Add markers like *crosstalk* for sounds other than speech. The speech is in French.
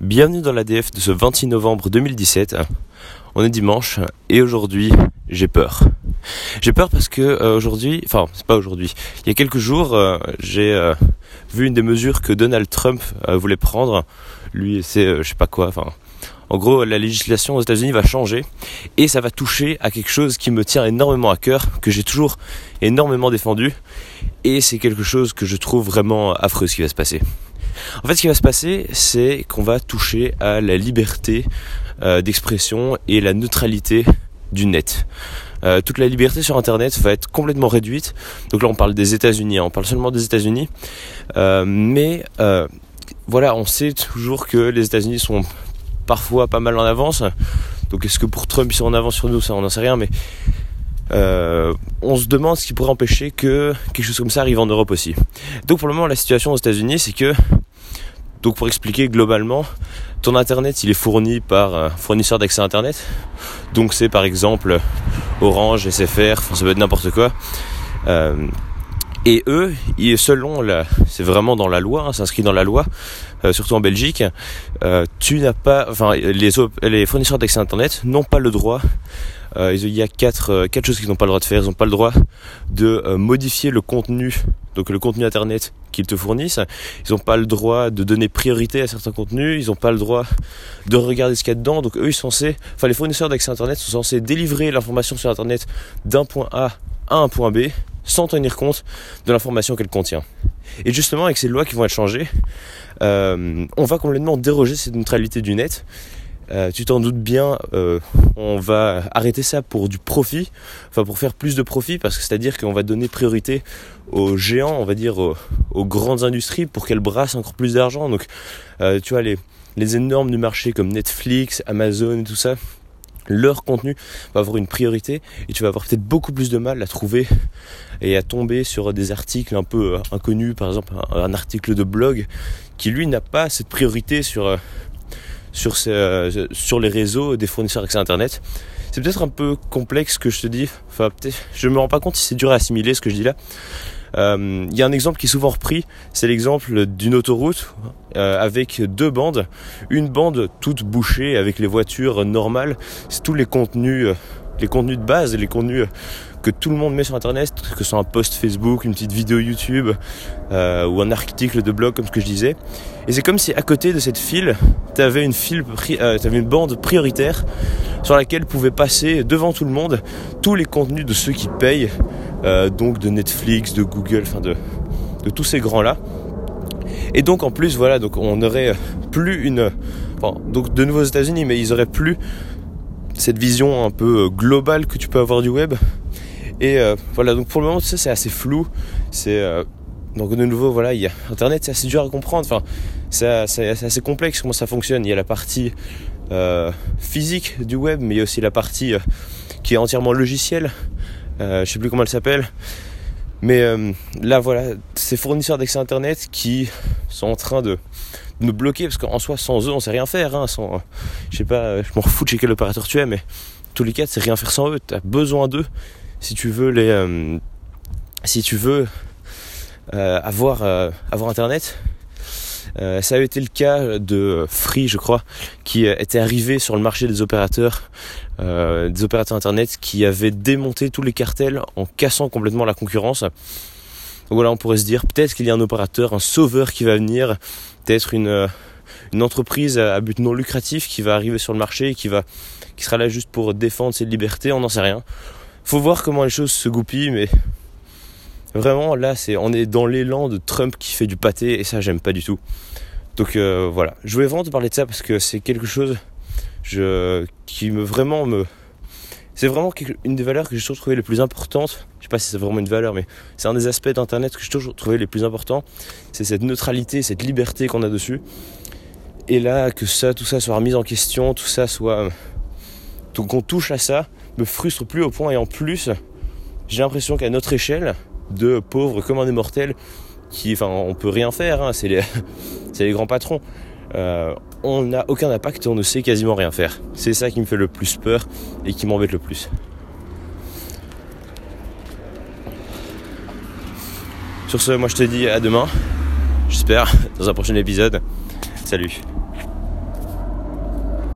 Bienvenue dans l'ADF de ce 26 novembre 2017. On est dimanche et aujourd'hui j'ai peur. J'ai peur parce que euh, aujourd'hui, enfin c'est pas aujourd'hui, il y a quelques jours euh, j'ai euh, vu une des mesures que Donald Trump voulait prendre. Lui c'est je sais pas quoi, enfin en gros la législation aux États-Unis va changer et ça va toucher à quelque chose qui me tient énormément à cœur, que j'ai toujours énormément défendu et c'est quelque chose que je trouve vraiment affreux ce qui va se passer. En fait, ce qui va se passer, c'est qu'on va toucher à la liberté euh, d'expression et la neutralité du net. Euh, toute la liberté sur Internet va être complètement réduite. Donc là, on parle des États-Unis, hein. on parle seulement des États-Unis. Euh, mais voilà, on sait toujours que les États-Unis sont parfois pas mal en avance. Donc est-ce que pour Trump ils sont en avance sur nous, ça on n'en sait rien, mais on se demande ce qui pourrait empêcher que quelque chose comme ça arrive en Europe aussi. Donc pour le moment, la situation aux États-Unis, c'est que donc pour expliquer globalement, ton internet il est fourni par un fournisseur d'accès internet. Donc c'est par exemple Orange, SFR, ça peut être n'importe quoi. Euh, et eux, selon la, c'est vraiment dans la loi, hein, c'est inscrit dans la loi, euh, surtout en Belgique, euh, tu n'as pas, enfin les, fournisseurs d'accès internet n'ont pas le droit euh, il y a quatre, quatre choses qu'ils n'ont pas le droit de faire. Ils n'ont pas le droit de modifier le contenu, donc le contenu internet qu'ils te fournissent. Ils n'ont pas le droit de donner priorité à certains contenus. Ils n'ont pas le droit de regarder ce qu'il y a dedans. Donc eux, ils sont censés, enfin les fournisseurs d'accès internet sont censés délivrer l'information sur internet d'un point A à un point B sans tenir compte de l'information qu'elle contient. Et justement, avec ces lois qui vont être changées, on va complètement déroger cette neutralité du net euh, tu t'en doutes bien, euh, on va arrêter ça pour du profit, enfin pour faire plus de profit, parce que c'est-à-dire qu'on va donner priorité aux géants, on va dire aux, grandes industries pour qu'elles brassent encore plus d'argent. Donc euh, tu vois les, les énormes du marché comme Netflix, Amazon et tout ça, leur contenu va avoir une priorité et tu vas avoir peut-être beaucoup plus de mal à trouver et à tomber sur des articles un peu inconnus, par exemple un article de blog qui lui n'a pas cette priorité sur sur, euh, sur les réseaux des fournisseurs d'accès Internet. C'est peut-être un peu complexe ce que je te dis. Enfin, peut-être, je me rends pas compte si c'est dur à assimiler ce que je dis là. Il euh, y a un exemple qui est souvent repris, c'est l'exemple d'une autoroute euh, avec deux bandes. Une bande toute bouchée avec les voitures normales, c'est tous les contenus, les contenus de base, les contenus que tout le monde met sur internet, que ce soit un post Facebook, une petite vidéo YouTube euh, ou un article de blog comme ce que je disais. Et c'est comme si à côté de cette file, tu avais une euh, avais une bande prioritaire sur laquelle pouvaient passer devant tout le monde tous les contenus de ceux qui payent, euh, donc de Netflix, de Google, enfin de, tous ces grands là. Et donc en plus voilà, donc on aurait plus une, donc de nouveau aux États-Unis, mais ils auraient plus cette vision un peu globale que tu peux avoir du web et euh, voilà, donc pour le moment, c'est assez flou. C'est euh, donc de nouveau, voilà, Internet, c'est assez dur à comprendre. Enfin, c'est assez complexe comment ça fonctionne. Il y a la partie euh, physique du web, mais il y a aussi la partie qui est entièrement logicielle. Je sais plus comment elle s'appelle. Mais là, voilà, ces fournisseurs d'accès Internet qui sont en train de nous bloquer parce qu'en soi, sans eux, on sait rien faire. Hein, sans, je sais pas, je m'en fous de chez quel opérateur tu es, mais tous les cas, c'est rien faire sans eux. Tu as besoin d'eux si tu veux les euh, si tu veux euh, euh, avoir internet ça a été le cas de Free, je crois, qui était arrivé sur le marché des opérateurs, des opérateurs internet, qui avaient démonté tous les cartels en cassant complètement la concurrence. Voilà, on pourrait se dire peut-être qu'il y a un opérateur, un sauveur qui va venir, peut-être une une entreprise à but non lucratif qui va arriver sur le marché et qui va qui sera là juste pour défendre ses libertés, on n'en sait rien faut voir comment les choses se goupillent, mais vraiment là, c'est on est dans l'élan de Trump qui fait du pâté et ça, j'aime pas du tout. Donc euh, voilà, je voulais vraiment te parler de ça parce que c'est quelque chose qui me vraiment me c'est vraiment une des valeurs que j'ai toujours trouvé les plus importantes. Je sais pas si c'est vraiment une valeur, mais c'est un des aspects d'Internet que j'ai toujours trouvé les plus importants. C'est cette neutralité, cette liberté qu'on a dessus. Et là, que ça, tout ça soit remis en question, tout ça soit. Donc on touche à ça, me frustre plus au point et en plus j'ai l'impression qu'à notre échelle de pauvres comme un immortel qui enfin on peut rien faire hein, c'est les *laughs* grands patrons. Euh, on n'a aucun impact on ne sait quasiment rien faire. C'est ça qui me fait le plus peur et qui m'embête le plus. Sur ce moi je te dis à demain. J'espère dans un prochain épisode. Salut